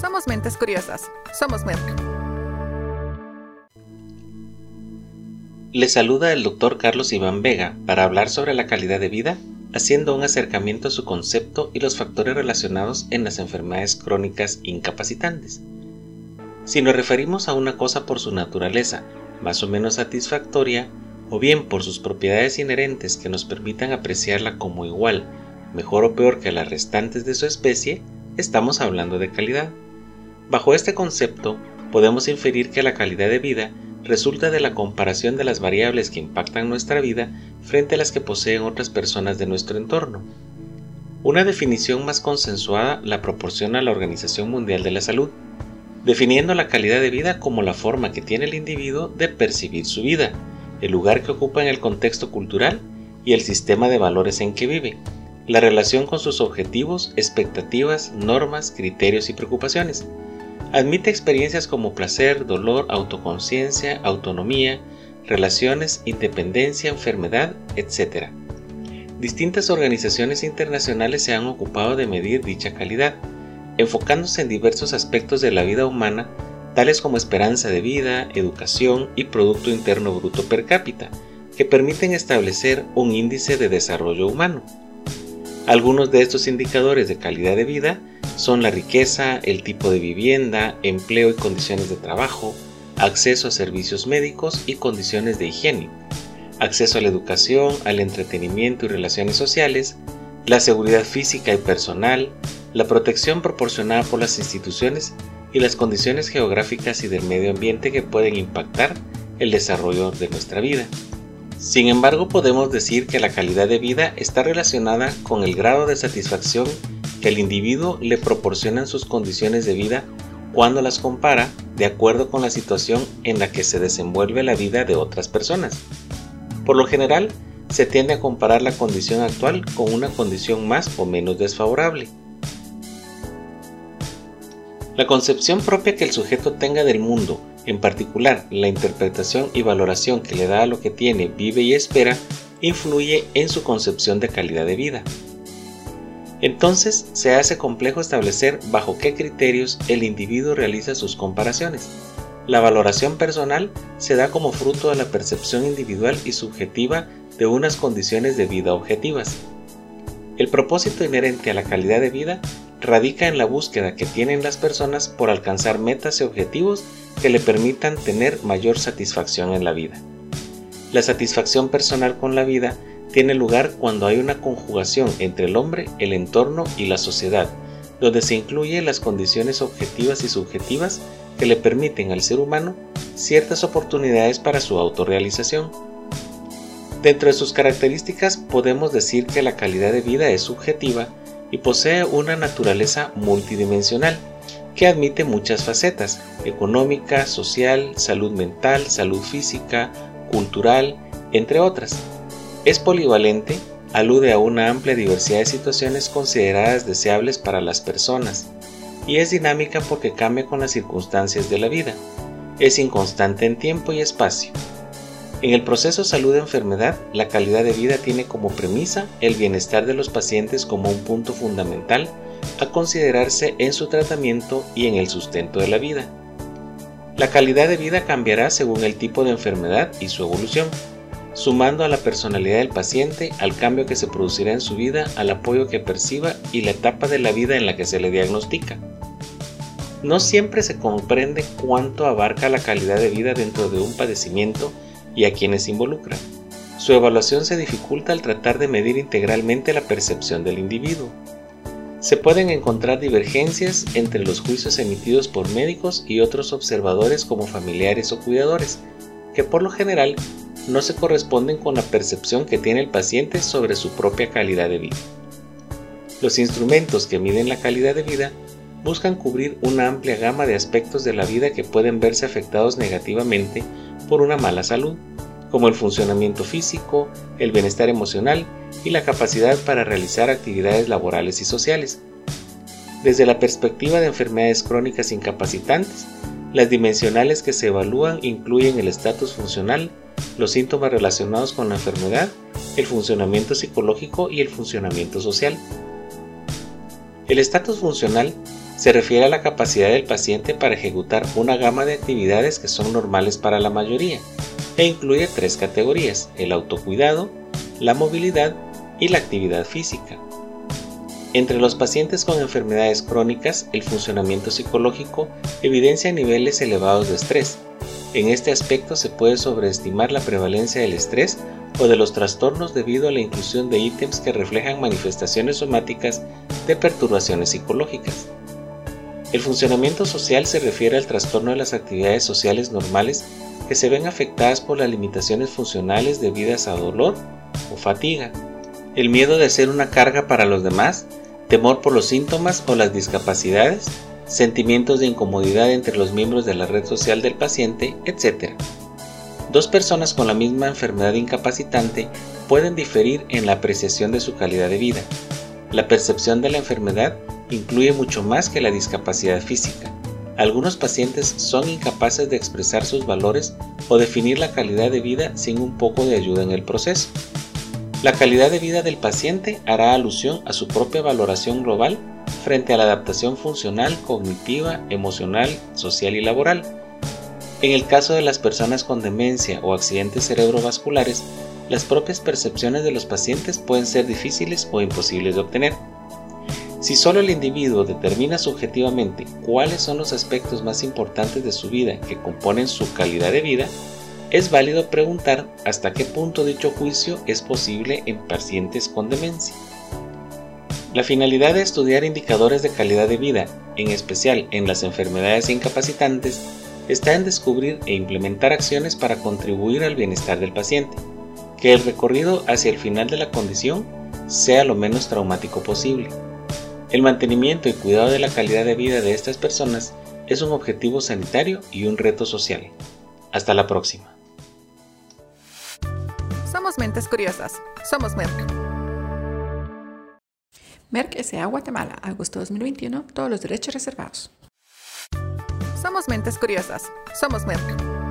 Somos mentes curiosas. Somos Merck. Le saluda el doctor Carlos Iván Vega para hablar sobre la calidad de vida, haciendo un acercamiento a su concepto y los factores relacionados en las enfermedades crónicas incapacitantes. Si nos referimos a una cosa por su naturaleza más o menos satisfactoria, o bien por sus propiedades inherentes que nos permitan apreciarla como igual, mejor o peor que las restantes de su especie, estamos hablando de calidad. Bajo este concepto, podemos inferir que la calidad de vida resulta de la comparación de las variables que impactan nuestra vida frente a las que poseen otras personas de nuestro entorno. Una definición más consensuada la proporciona la Organización Mundial de la Salud, definiendo la calidad de vida como la forma que tiene el individuo de percibir su vida, el lugar que ocupa en el contexto cultural y el sistema de valores en que vive, la relación con sus objetivos, expectativas, normas, criterios y preocupaciones. Admite experiencias como placer, dolor, autoconciencia, autonomía, relaciones, independencia, enfermedad, etc. Distintas organizaciones internacionales se han ocupado de medir dicha calidad, enfocándose en diversos aspectos de la vida humana, tales como esperanza de vida, educación y Producto Interno Bruto per cápita, que permiten establecer un índice de desarrollo humano. Algunos de estos indicadores de calidad de vida son la riqueza, el tipo de vivienda, empleo y condiciones de trabajo, acceso a servicios médicos y condiciones de higiene, acceso a la educación, al entretenimiento y relaciones sociales, la seguridad física y personal, la protección proporcionada por las instituciones y las condiciones geográficas y del medio ambiente que pueden impactar el desarrollo de nuestra vida. Sin embargo, podemos decir que la calidad de vida está relacionada con el grado de satisfacción que el individuo le proporciona en sus condiciones de vida cuando las compara de acuerdo con la situación en la que se desenvuelve la vida de otras personas. Por lo general, se tiende a comparar la condición actual con una condición más o menos desfavorable. La concepción propia que el sujeto tenga del mundo, en particular la interpretación y valoración que le da a lo que tiene, vive y espera, influye en su concepción de calidad de vida. Entonces se hace complejo establecer bajo qué criterios el individuo realiza sus comparaciones. La valoración personal se da como fruto de la percepción individual y subjetiva de unas condiciones de vida objetivas. El propósito inherente a la calidad de vida radica en la búsqueda que tienen las personas por alcanzar metas y objetivos que le permitan tener mayor satisfacción en la vida. La satisfacción personal con la vida tiene lugar cuando hay una conjugación entre el hombre, el entorno y la sociedad, donde se incluyen las condiciones objetivas y subjetivas que le permiten al ser humano ciertas oportunidades para su autorrealización. Dentro de sus características podemos decir que la calidad de vida es subjetiva y posee una naturaleza multidimensional que admite muchas facetas, económica, social, salud mental, salud física, cultural, entre otras. Es polivalente, alude a una amplia diversidad de situaciones consideradas deseables para las personas, y es dinámica porque cambia con las circunstancias de la vida. Es inconstante en tiempo y espacio, en el proceso salud-enfermedad, la calidad de vida tiene como premisa el bienestar de los pacientes como un punto fundamental a considerarse en su tratamiento y en el sustento de la vida. La calidad de vida cambiará según el tipo de enfermedad y su evolución, sumando a la personalidad del paciente, al cambio que se producirá en su vida, al apoyo que perciba y la etapa de la vida en la que se le diagnostica. No siempre se comprende cuánto abarca la calidad de vida dentro de un padecimiento y a quienes involucra. Su evaluación se dificulta al tratar de medir integralmente la percepción del individuo. Se pueden encontrar divergencias entre los juicios emitidos por médicos y otros observadores como familiares o cuidadores, que por lo general no se corresponden con la percepción que tiene el paciente sobre su propia calidad de vida. Los instrumentos que miden la calidad de vida buscan cubrir una amplia gama de aspectos de la vida que pueden verse afectados negativamente por una mala salud, como el funcionamiento físico, el bienestar emocional y la capacidad para realizar actividades laborales y sociales. Desde la perspectiva de enfermedades crónicas incapacitantes, las dimensionales que se evalúan incluyen el estatus funcional, los síntomas relacionados con la enfermedad, el funcionamiento psicológico y el funcionamiento social. El estatus funcional se refiere a la capacidad del paciente para ejecutar una gama de actividades que son normales para la mayoría e incluye tres categorías, el autocuidado, la movilidad y la actividad física. Entre los pacientes con enfermedades crónicas, el funcionamiento psicológico evidencia niveles elevados de estrés. En este aspecto se puede sobreestimar la prevalencia del estrés o de los trastornos debido a la inclusión de ítems que reflejan manifestaciones somáticas de perturbaciones psicológicas. El funcionamiento social se refiere al trastorno de las actividades sociales normales que se ven afectadas por las limitaciones funcionales debidas a dolor o fatiga, el miedo de ser una carga para los demás, temor por los síntomas o las discapacidades, sentimientos de incomodidad entre los miembros de la red social del paciente, etc. Dos personas con la misma enfermedad incapacitante pueden diferir en la apreciación de su calidad de vida. La percepción de la enfermedad incluye mucho más que la discapacidad física. Algunos pacientes son incapaces de expresar sus valores o definir la calidad de vida sin un poco de ayuda en el proceso. La calidad de vida del paciente hará alusión a su propia valoración global frente a la adaptación funcional, cognitiva, emocional, social y laboral. En el caso de las personas con demencia o accidentes cerebrovasculares, las propias percepciones de los pacientes pueden ser difíciles o imposibles de obtener. Si solo el individuo determina subjetivamente cuáles son los aspectos más importantes de su vida que componen su calidad de vida, es válido preguntar hasta qué punto dicho juicio es posible en pacientes con demencia. La finalidad de estudiar indicadores de calidad de vida, en especial en las enfermedades incapacitantes, está en descubrir e implementar acciones para contribuir al bienestar del paciente, que el recorrido hacia el final de la condición sea lo menos traumático posible. El mantenimiento y cuidado de la calidad de vida de estas personas es un objetivo sanitario y un reto social. Hasta la próxima. Somos mentes curiosas. Somos Merck. Merck S.A. Guatemala, agosto 2021, todos los derechos reservados. Somos mentes curiosas. Somos Merck.